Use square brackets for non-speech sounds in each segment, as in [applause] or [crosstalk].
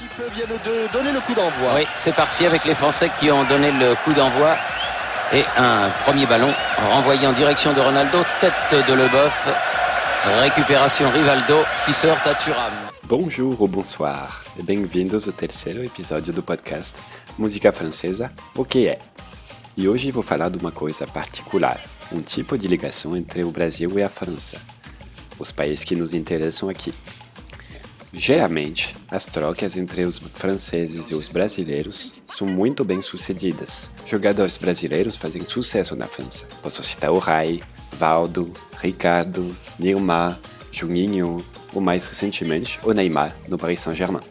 Qui viennent de donner le coup d'envoi. Oui, c'est parti avec les Français qui ont donné le coup d'envoi. Et un premier ballon renvoyé en direction de Ronaldo, tête de Leboeuf. Récupération Rivaldo qui sort à Thuram. Bonjour ou bonsoir e bem-vindos ao terceiro episódio do podcast Música Francesa, o que é? E hoje vou falar de uma coisa particular, um tipo de ligação entre o Brasil e a França, os países que nos interessam aqui. Geralmente, as trocas entre os franceses e os brasileiros são muito bem sucedidas. Jogadores brasileiros fazem sucesso na França. Posso citar o Rai, Valdo, Ricardo, Nilmar, Juninho ou mais recentemente o Neymar no Paris Saint-Germain.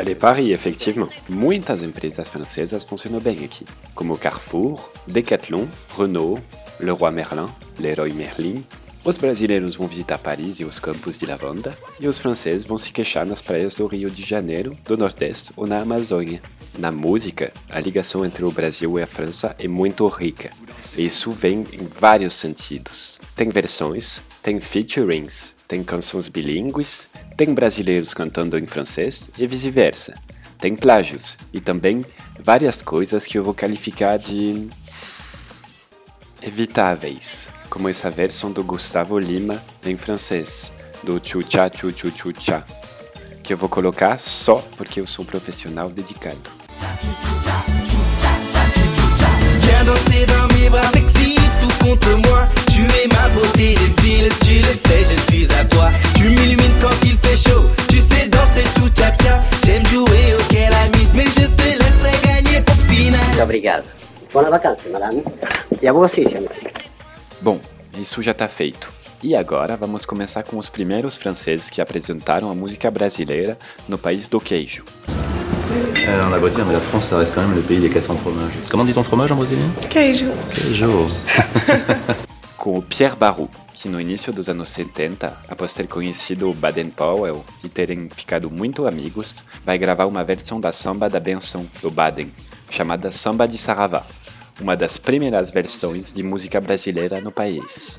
Allez Paris, effectivement. Muitas empresas francesas funcionam bem aqui, como Carrefour, Decathlon, Renault, Leroy Merlin, Leroy Merlin. Os brasileiros vão visitar Paris e os campos de lavanda, e os franceses vão se queixar nas praias do Rio de Janeiro, do Nordeste ou na Amazônia. Na música, a ligação entre o Brasil e a França é muito rica. Isso vem em vários sentidos. Tem versões, tem featurings, tem canções bilíngues, tem brasileiros cantando em francês e vice-versa. Tem plágios e também várias coisas que eu vou qualificar de evitáveis, como essa versão do Gustavo Lima em francês, do Chucha Chuchu Chucha, que eu vou colocar só porque eu sou um profissional dedicado. Tout contre moi. Tu es ma beauté des îles, tu le sais, je suis à toi. Tu m'illumines quand il fait chaud, tu sais danser tout tcha-tcha. J'aime jouer mise, mais je te laisserai gagner au final. Muito obrigado. Buona vacanza, madame. E a você, senhor. Bom, isso já tá feito. E agora vamos começar com os primeiros franceses que apresentaram a música brasileira no país do queijo. Euh, on a beau dire, mais la France, ça reste quand même le pays des 400 fromages. Comment dit ton fromage en brésilien Queijo. Queijo. [laughs] Com o Pierre Barou, que no início dos anos 70, após ter conhecido o Baden Powell e terem ficado muito amigos, vai gravar uma versão da samba da benção do Baden, chamada Samba de Saravá, uma das primeiras versões de música brasileira no país.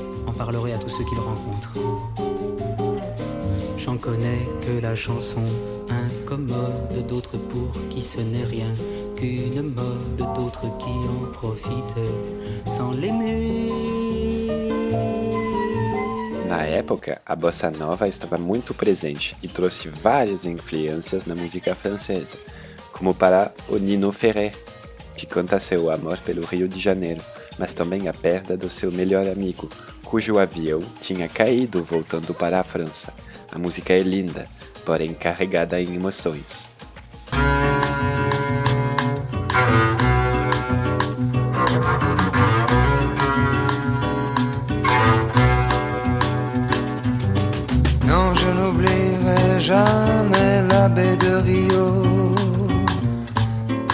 en parlerait à tous ceux qu'il rencontre. J'en connais que la chanson incommode, d'autres pour qui ce n'est rien qu'une mode, d'autres qui en profitent sans l'aimer. Na época, a bossa nova estava muito presente e trouxe várias influências na música francesa, como para o Nino Ferrer, que canta seu amor pelo Rio de Janeiro, mas também a perda do seu melhor amigo, cujo avião tinha caído voltando para a França. A música é linda, porém carregada em emoções. Non, je n'oublierai jamais la baie de Rio,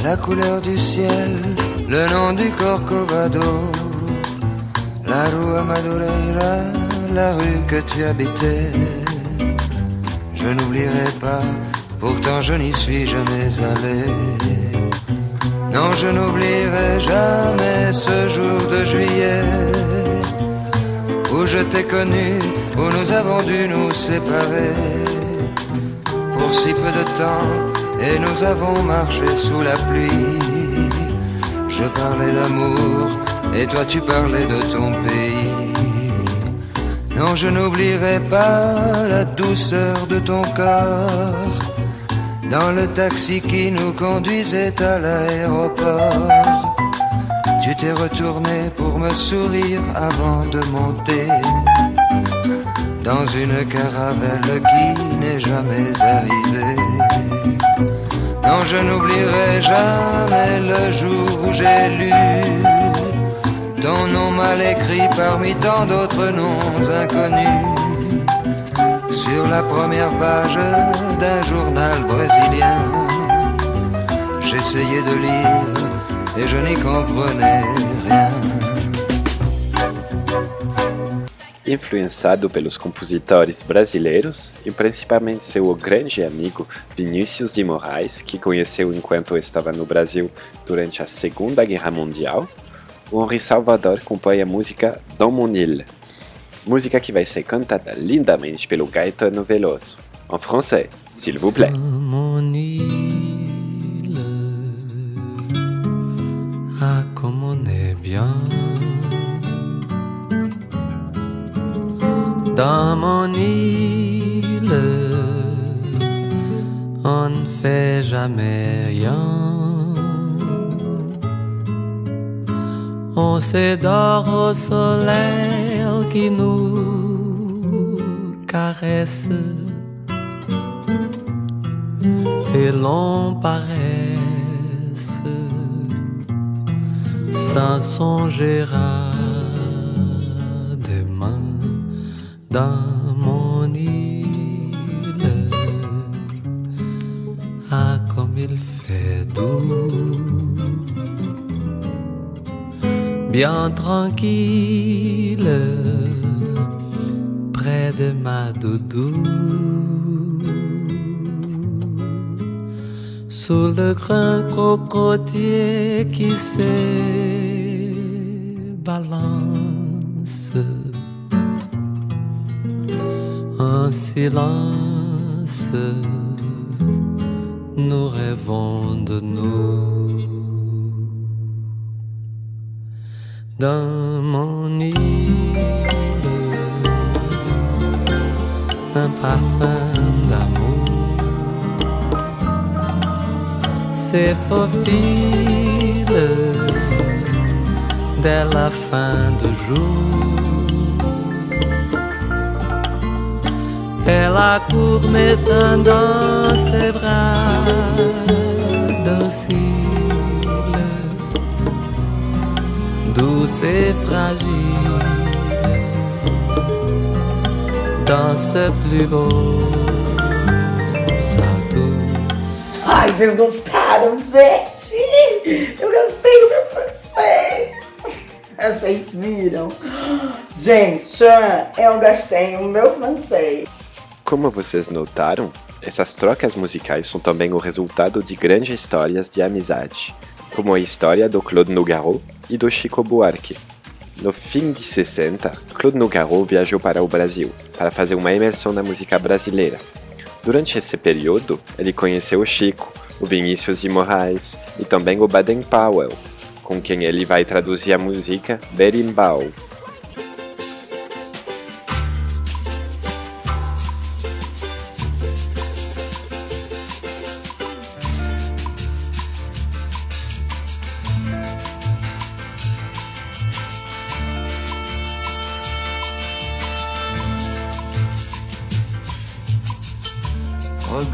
la couleur du ciel, le nom du Corcovado, la rue Madureira, la rue que tu habitais. Je n'oublierai pas, pourtant je n'y suis jamais allé. Non, je n'oublierai jamais ce jour de juillet je t'ai connu, où nous avons dû nous séparer pour si peu de temps, et nous avons marché sous la pluie. Je parlais d'amour, et toi tu parlais de ton pays. Non, je n'oublierai pas la douceur de ton corps dans le taxi qui nous conduisait à l'aéroport. Tu t'es retourné pour me sourire avant de monter dans une caravelle qui n'est jamais arrivée. Non, je n'oublierai jamais le jour où j'ai lu ton nom mal écrit parmi tant d'autres noms inconnus sur la première page d'un journal brésilien. J'essayais de lire et je n'y comprenais rien. Influenciado pelos compositores brasileiros e principalmente seu grande amigo Vinícius de Moraes, que conheceu enquanto estava no Brasil durante a Segunda Guerra Mundial, Henri Salvador compõe a música Dom Monil, música que vai ser cantada lindamente pelo Gaetano Veloso, em francês, s'il vous plaît. Mon île, ah comme on est bien. Dans mon île, on ne fait jamais rien On s'édore au soleil qui nous caresse. Et l'on paresse sans songer à demain dans bien tranquille, près de ma doudou. Sous le grand cocotier qui se balance en silence, nous rêvons de nous. Dans mon île, un parfum d'amour s'effaufile dès la fin du jour. Elle accourt mettant dans ses bras dociles, douce et fragile, dans ce plus beau. Ai, vocês gostaram, gente? Eu gastei o meu francês. Vocês viram? Gente, eu gastei o meu francês. Como vocês notaram, essas trocas musicais são também o resultado de grandes histórias de amizade, como a história do Claude Nougaro e do Chico Buarque. No fim de 60, Claude Nougaro viajou para o Brasil para fazer uma imersão na música brasileira. Durante esse período, ele conheceu o Chico, o Vinícius de Moraes e também o Baden Powell, com quem ele vai traduzir a música Berimbau.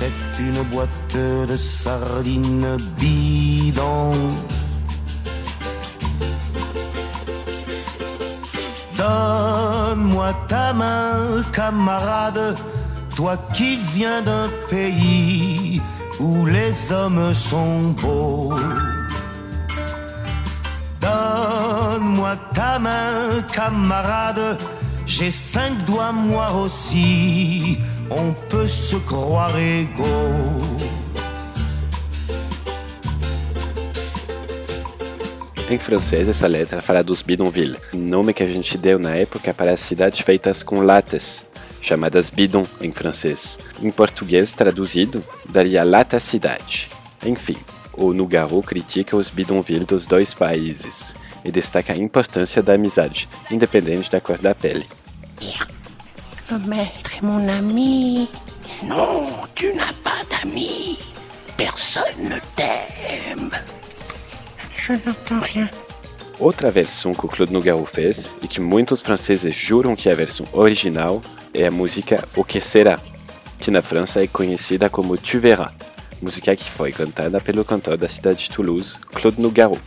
c'est une boîte de sardines bidon. Donne-moi ta main, camarade, Toi qui viens d'un pays où les hommes sont beaux. Donne-moi ta main, camarade. J'ai cinq doigts, moi aussi. On peut se croire égaux. Em francês, essa letra fala dos bidonville, nome que a gente deu na época para as cidades feitas com latas, chamadas bidon em francês. Em português, traduzido, daria lata cidade. Enfim, o Nougaro critica os bidonville dos dois países e destaca a importância da amizade, independente da cor da pele. Le maître est mon ami. Non, tu n'as pas d'amis. Personne ne t'aime. Je n'entends rien. Outra versão que o Claude Nougaro fez, e que muitos franceses juram que é a versão original, é a música O Que Será, que na França é conhecida como Tu Verras, música que foi cantada pelo cantor da cidade de Toulouse, Claude Nougaro.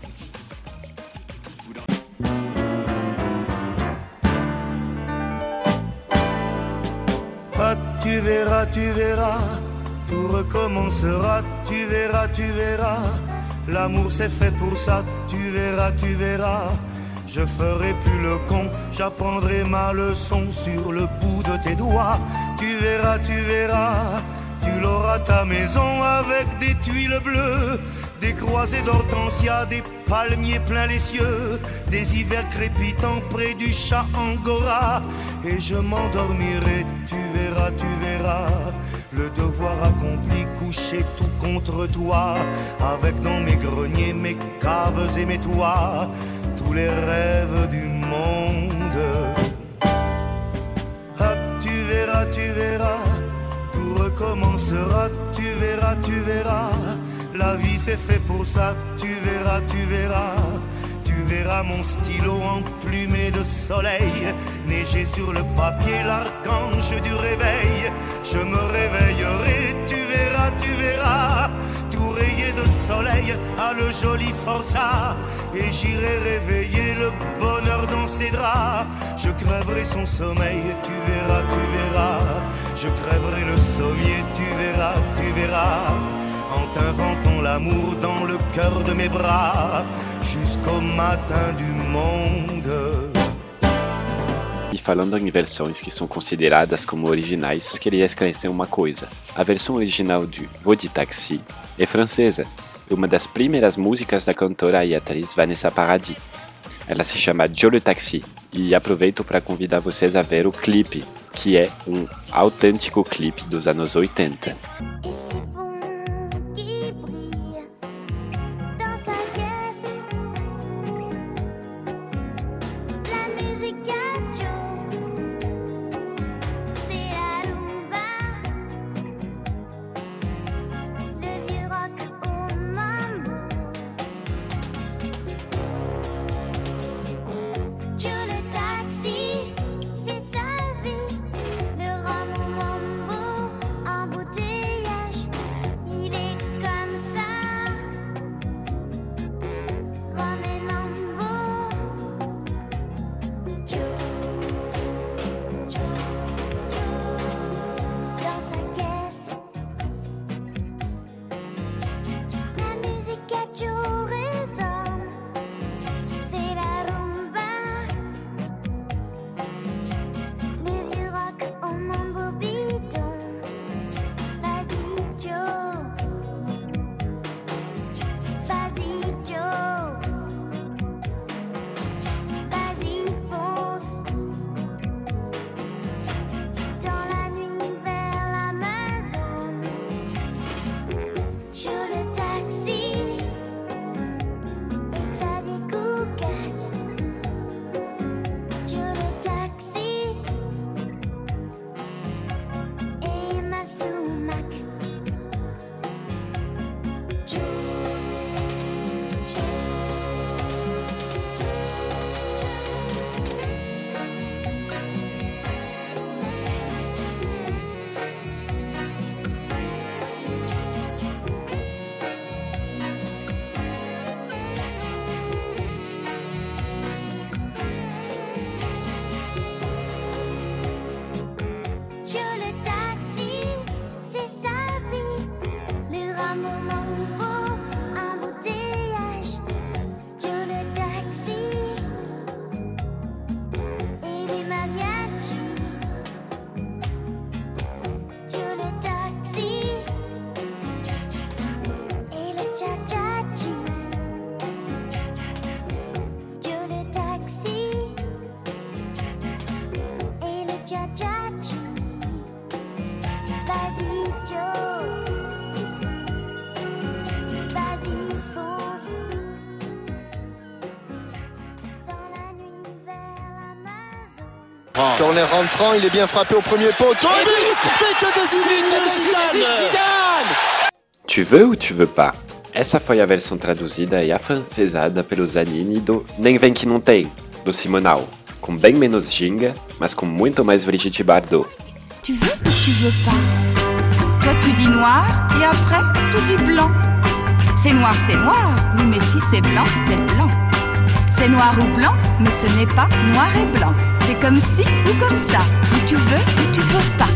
Verras, tu verras, tout recommencera, tu verras, tu verras. L'amour c'est fait pour ça, tu verras, tu verras. Je ferai plus le con, j'apprendrai ma leçon sur le bout de tes doigts. Tu verras, tu verras, tu l'auras ta maison avec des tuiles bleues, des croisées d'hortensia, des palmiers plein les cieux, des hivers crépitants près du chat angora. Et je m'endormirai, tu verras, tu verras. Le devoir accompli, couché tout contre toi, avec dans mes greniers, mes caves et mes toits, tous les rêves du monde. Hop, tu verras, tu verras, tout recommencera, tu verras, tu verras. La vie c'est fait pour ça, tu verras, tu verras. Tu verras mon stylo emplumé de soleil, neiger sur le papier l'archange du réveil. Je me réveillerai, tu verras, tu verras, tout rayé de soleil à le joli forçat. Et j'irai réveiller le bonheur dans ses draps. Je crèverai son sommeil, tu verras, tu verras. Je crèverai le sommier, tu verras, tu verras en t'inventant l'amour dans le cœur de mes bras jusqu'au matin du monde. E falando em versões que são consideradas como originais, queria esclarecer uma coisa. A versão original de Vou de Taxi é francesa, uma das primeiras músicas da cantora e atriz Vanessa Paradis. Ela se chama Joe le Taxi, e aproveito para convidar vocês a ver o clipe, que é um autêntico clipe dos anos 80. Corner rentrant, il est bien frappé au premier poteau. Et but But de Zidane Zidane Tu veux ou tu veux pas? Essa foi a versão traduzida e afrancesada pelo Zanini do Nem Vem Que Não Tem, do Simonal, com bem menos ginga, mas com muito mais Brigitte Bardot. Tu veux ou tu veux pas? Toi tu dis noir et après tu dis blanc. C'est noir, c'est noir, oui mais si c'est blanc, c'est blanc. C'est noir ou blanc, mais ce n'est pas noir et blanc. C'est comme si ou comme ça, ou tu veux ou tu veux pas.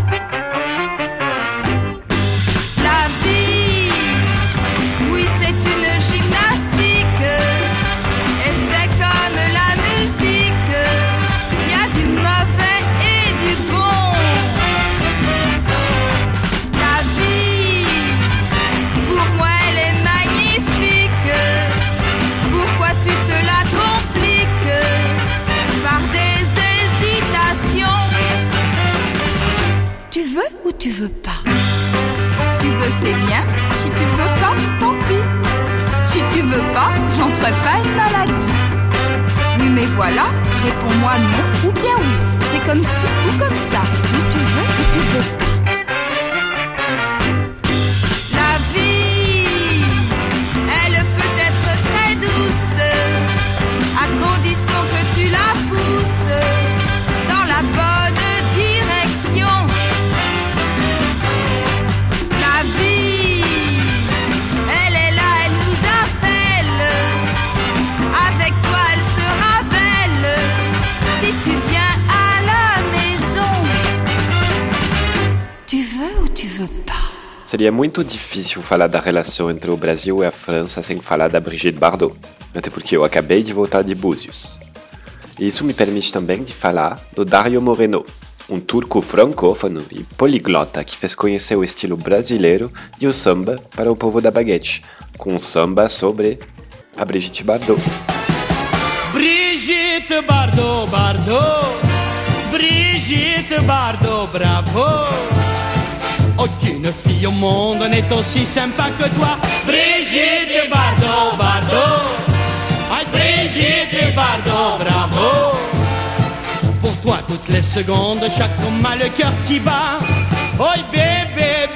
La vie, oui c'est une gymnastique, et c'est comme la musique, tu veux pas Tu veux c'est bien, si tu veux pas, tant pis. Si tu veux pas, j'en ferai pas une maladie. Oui mais voilà, réponds-moi non ou bien oui. C'est comme si ou comme ça, ou tu veux ou tu veux pas. Seria muito difícil falar da relação entre o Brasil e a França sem falar da Brigitte Bardot, até porque eu acabei de voltar de Búzios. E isso me permite também de falar do Dario Moreno, um turco francófono e poliglota que fez conhecer o estilo brasileiro e o samba para o povo da baguete, com um samba sobre a Brigitte Bardot. Brigitte Bardot, Bardot, Brigitte Bardot, bravo. Aucune fille au monde n'est aussi sympa que toi. Brigitte Bardot, Bardot, ah, Brigitte Bardot, bravo. Pour toi, toutes les secondes, chaque homme a le cœur qui bat. Oh bébé,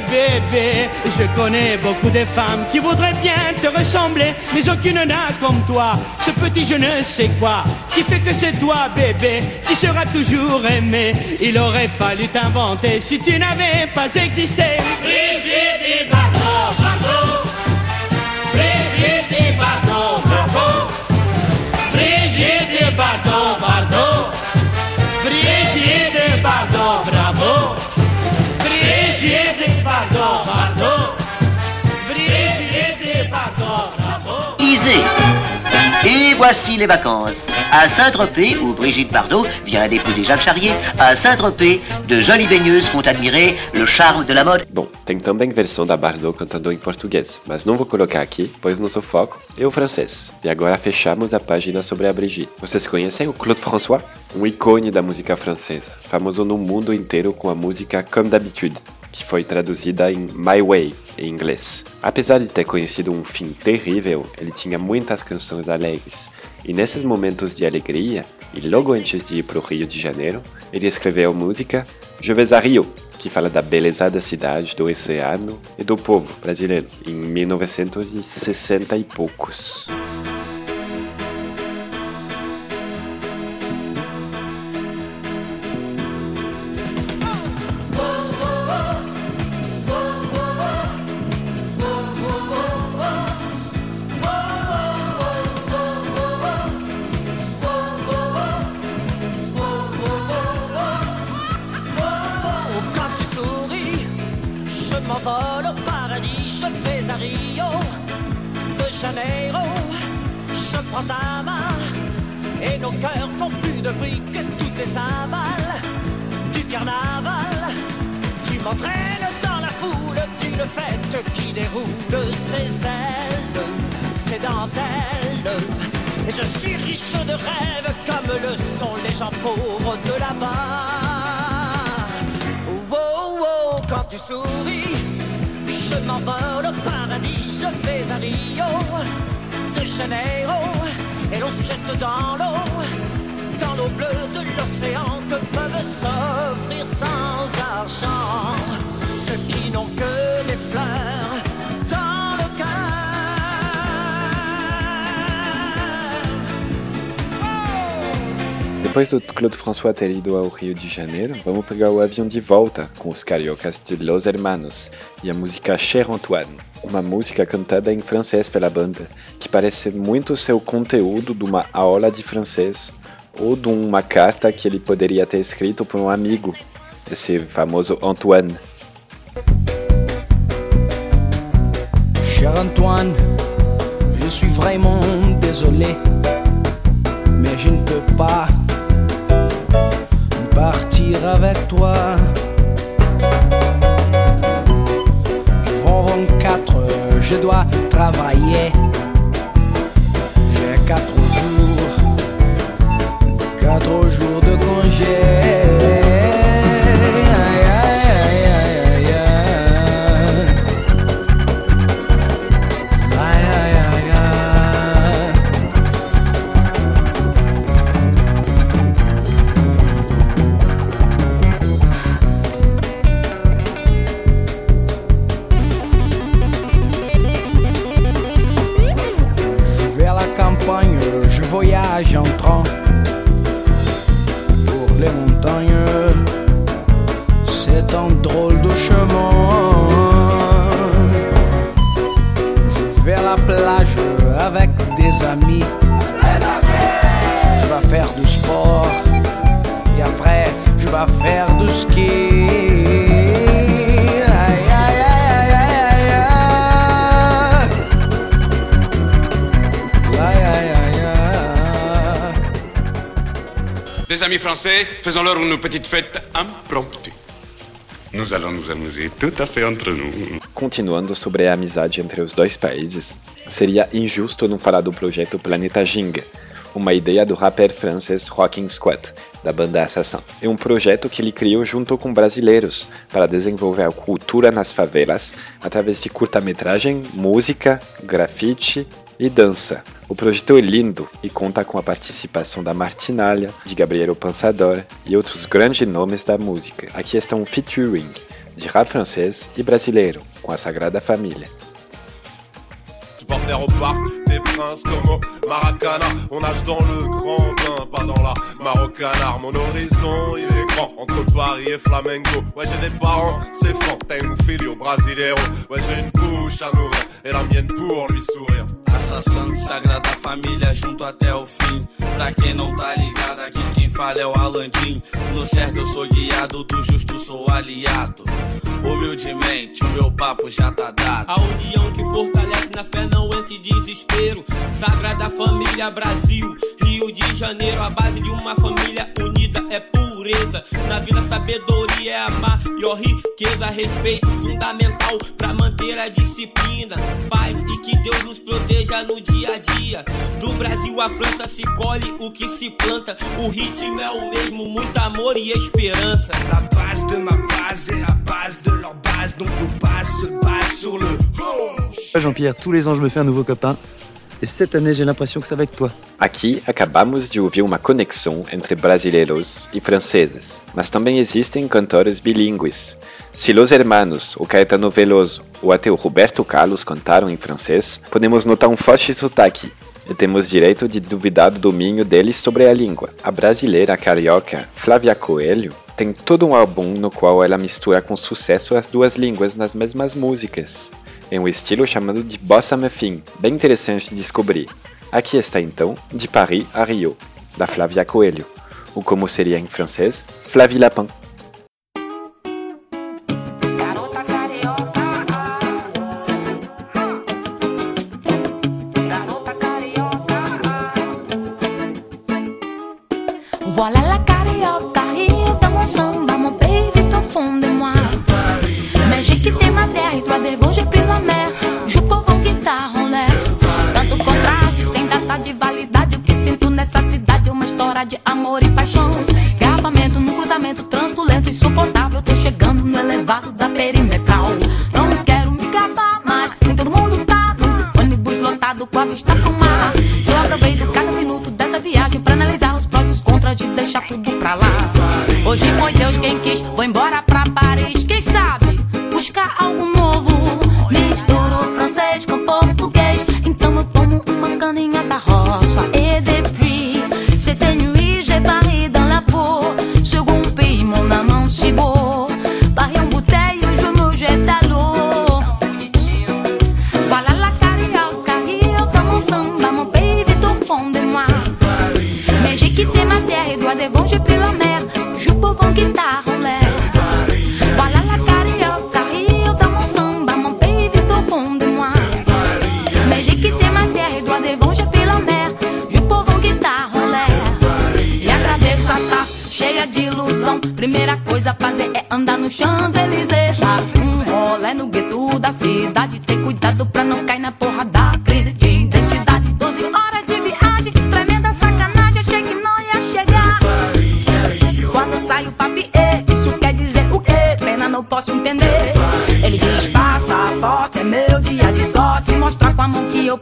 bébé, je connais beaucoup de femmes qui voudraient bien te ressembler, mais aucune n'a comme toi ce petit je ne sais quoi qui fait que c'est toi, bébé, qui sera toujours aimé. Il aurait fallu t'inventer si tu n'avais pas existé. Brigitte Bardot, Bardot, Brigitte Bardot, bravo. Brigitte Bardot, Bardot, Et voici les vacances. À Saint-Tropez, où Brigitte Bardot vient d'épouser Jacques Charrier, à Saint-Tropez, de jolies baigneuses font admirer le charme de la mode. Bom, tem também versão da Bardot cantando em português, mas não vou colocar aqui, pois nosso foco é o francês. E agora fechamos a página sobre a Brigitte. Vocês conhecem o Claude François? Um ícone da música francesa, famoso no mundo inteiro com a música Comme d'habitude, que foi traduzida em My Way, em inglês. Apesar de ter conhecido um fim terrível, ele tinha muitas canções alegres. E nesses momentos de alegria, e logo antes de ir para o Rio de Janeiro, ele escreveu a música Je vais à Rio, que fala da beleza da cidade, do oceano e do povo brasileiro, em 1960 e poucos. Fête qui déroule ses ailes, ses dentelles. Et je suis riche de rêves comme le sont les gens pauvres de là-bas. Wow, wow, Quand tu souris, je m'envole au paradis, je vais à Rio de Janeiro et l'on se jette dans l'eau, dans l'eau bleue de l'océan que peuvent s'offrir sans argent ceux qui n'ont que des fleurs Depois do Claude François ter ido ao Rio de Janeiro, vamos pegar o avião de volta com os cariocas de Los Hermanos e a música Cher Antoine, uma música cantada em francês pela banda, que parece muito ser o conteúdo de uma aula de francês ou de uma carta que ele poderia ter escrito por um amigo, esse famoso Antoine. Cher Antoine, je suis vraiment désolé, mais je ne peux pas avec toi. Je vends 24 heures, je dois travailler. J'ai 4 jours, 4 jours de congé. Du sport et après je vais faire du ski. Des amis français, faisons-leur une petite fête impromptue. Nous allons nous amuser tout à fait entre nous. Continuando sobre a amizade entre os dois países, seria injusto não falar do projeto Planeta Ginga, uma ideia do rapper francês Rocking Squad, da banda Assassin. É um projeto que ele criou junto com brasileiros para desenvolver a cultura nas favelas através de curta-metragem, música, grafite e dança. O projeto é lindo e conta com a participação da Martinalha, de Gabriel Pensador e outros grandes nomes da música. Aqui está um featuring de rap francês e brasileiro com a Sagrada Família. Supporters au parc, des princes comme au Maracana. On nage dans le grand bain, pas dans la Marocanard. Mon horizon, il est grand, entre Paris et Flamengo. Ouais, j'ai des parents, c'est franc, tengo filho brasileiro. Ouais, j'ai une bouche à nourrir, et la mienne pour lui sourire. Assassino, Sagrada Família, junto até o fim. Pra quem não tá ligado, aqui quem fala é o Alandim. No certo eu sou guiado, do justo sou aliado. Humildemente, o meu papo já tá dado. A união que fortalece na fé não entra em desespero. Sagrada Família Brasil, Rio de Janeiro, a base de uma família unida é pureza. Na vida, sabedoria é a maior riqueza. Respeito fundamental pra manter a disciplina. Paz e que Deus nos proteja no dia a dia. Do Brasil à França se colhe o que se planta. O ritmo é o mesmo, muito amor e esperança. La base de ma base est la base de leur base, donc nos bases se sur le Jean-Pierre, tous les ans je me fais un nouveau copain. Et cette année j'ai l'impression que ça va avec toi. Aqui acabamos de ouvir uma conexão entre brasileiros e franceses, mas também existem cantores bilíngues. Se Los Hermanos, o Caetano Veloso ou até o Roberto Carlos cantaram em francês, podemos notar um forte sotaque e temos direito de duvidar do domínio deles sobre a língua. A brasileira carioca Flávia Coelho tem todo um álbum no qual ela mistura com sucesso as duas línguas nas mesmas músicas, em um estilo chamado de bossa muffin, bem interessante de descobrir. Aqui está então De Paris a Rio, da Flávia Coelho, ou como seria em francês, Flavie Lapin. Eu aproveito cada minuto dessa viagem pra analisar os prós e os contras de deixar tudo pra lá. Hoje foi Deus quem quis, vou embora pra Paris.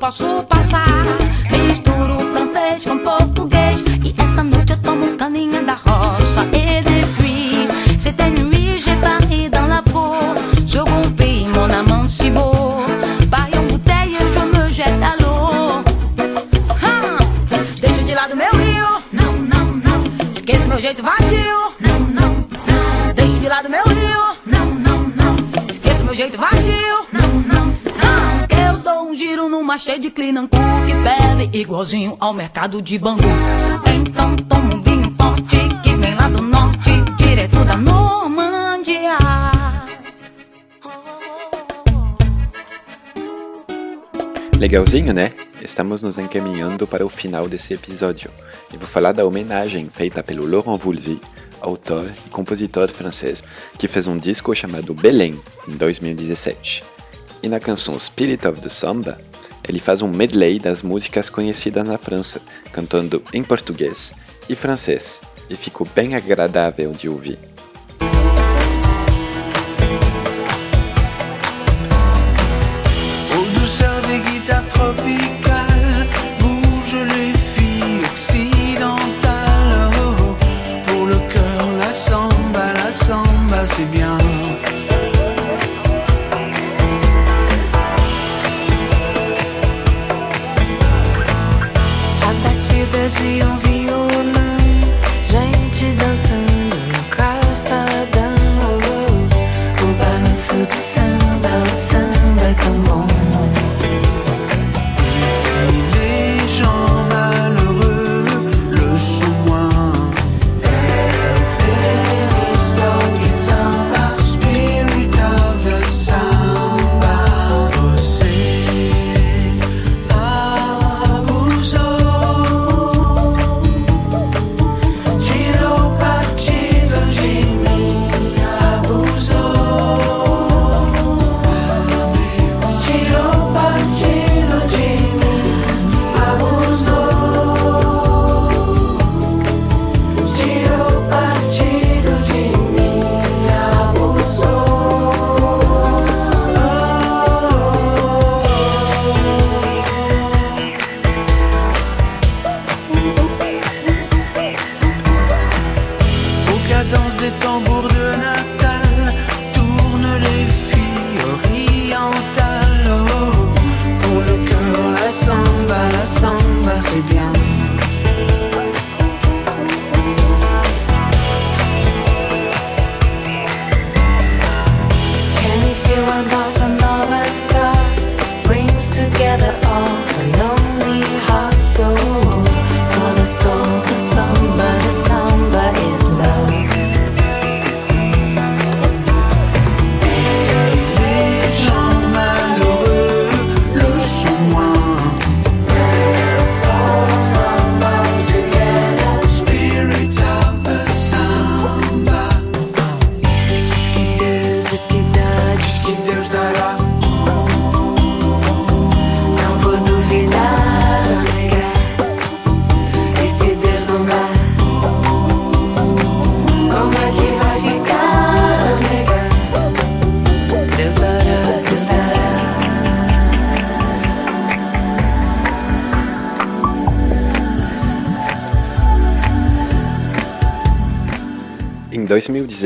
posso passar. igualzinho ao mercado de Bangu. Então toma um vinho forte que vem lá do norte, direto da Normandia. Legalzinho, né? Estamos nos encaminhando para o final desse episódio e vou falar da homenagem feita pelo Laurent Voulzy, autor e compositor francês, que fez um disco chamado Belém em 2017. E na canção Spirit of the Samba, ele faz um medley das músicas conhecidas na França, cantando em português e francês, e ficou bem agradável de ouvir.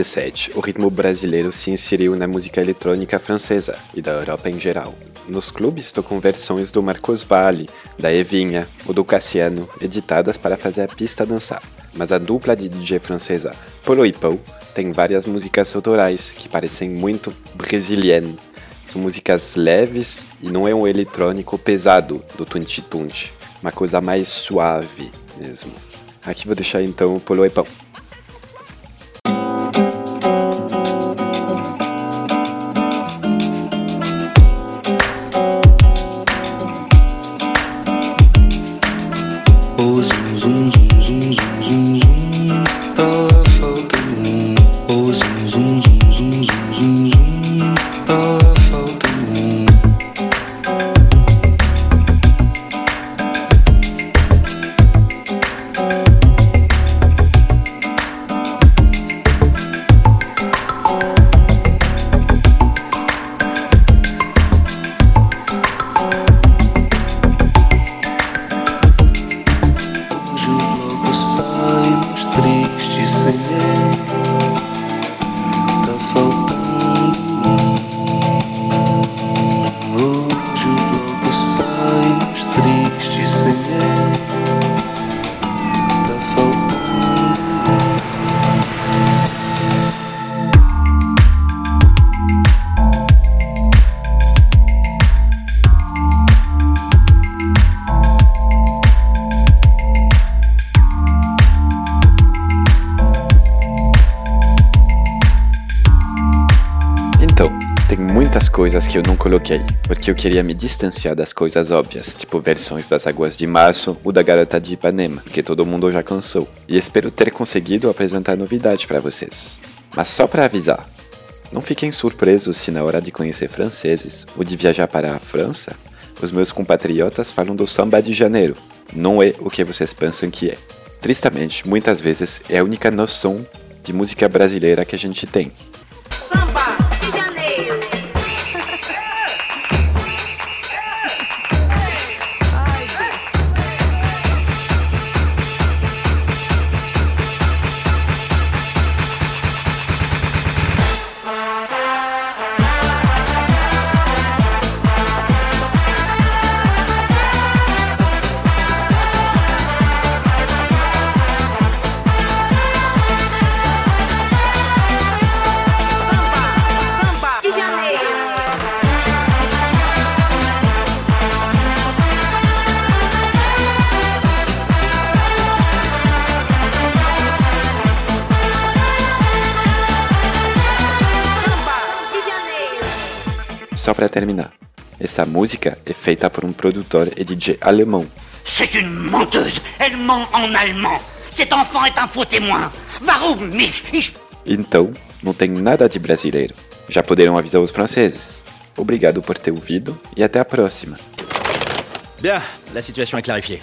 2017, o ritmo brasileiro se inseriu na música eletrônica francesa e da Europa em geral. Nos clubes tocam versões do Marcos Valle, da Evinha ou do Cassiano, editadas para fazer a pista dançar. Mas a dupla de DJ francesa Polo e Paul tem várias músicas autorais que parecem muito brésiliennes. São músicas leves e não é um eletrônico pesado do Tunti Tunti, uma coisa mais suave mesmo. Aqui vou deixar então o Polo e Paul. Coisas que eu não coloquei, porque eu queria me distanciar das coisas óbvias, tipo versões das Águas de Março ou da Garota de Ipanema, que todo mundo já cansou. E espero ter conseguido apresentar novidade para vocês. Mas só para avisar, não fiquem surpresos se na hora de conhecer franceses ou de viajar para a França, os meus compatriotas falam do samba de janeiro. Não é o que vocês pensam que é. Tristemente, muitas vezes é a única noção de música brasileira que a gente tem. Samba Só para terminar, essa música é feita por um produtor e DJ alemão. C'est une menteuse. Elle ment en allemand. Cet enfant est un faux témoin. Warum mich? Ich Então, não tem nada de brasileiro. Já poderão avisar os franceses. Obrigado por ter ouvido e até a próxima. Bien, la situation est clarifiée.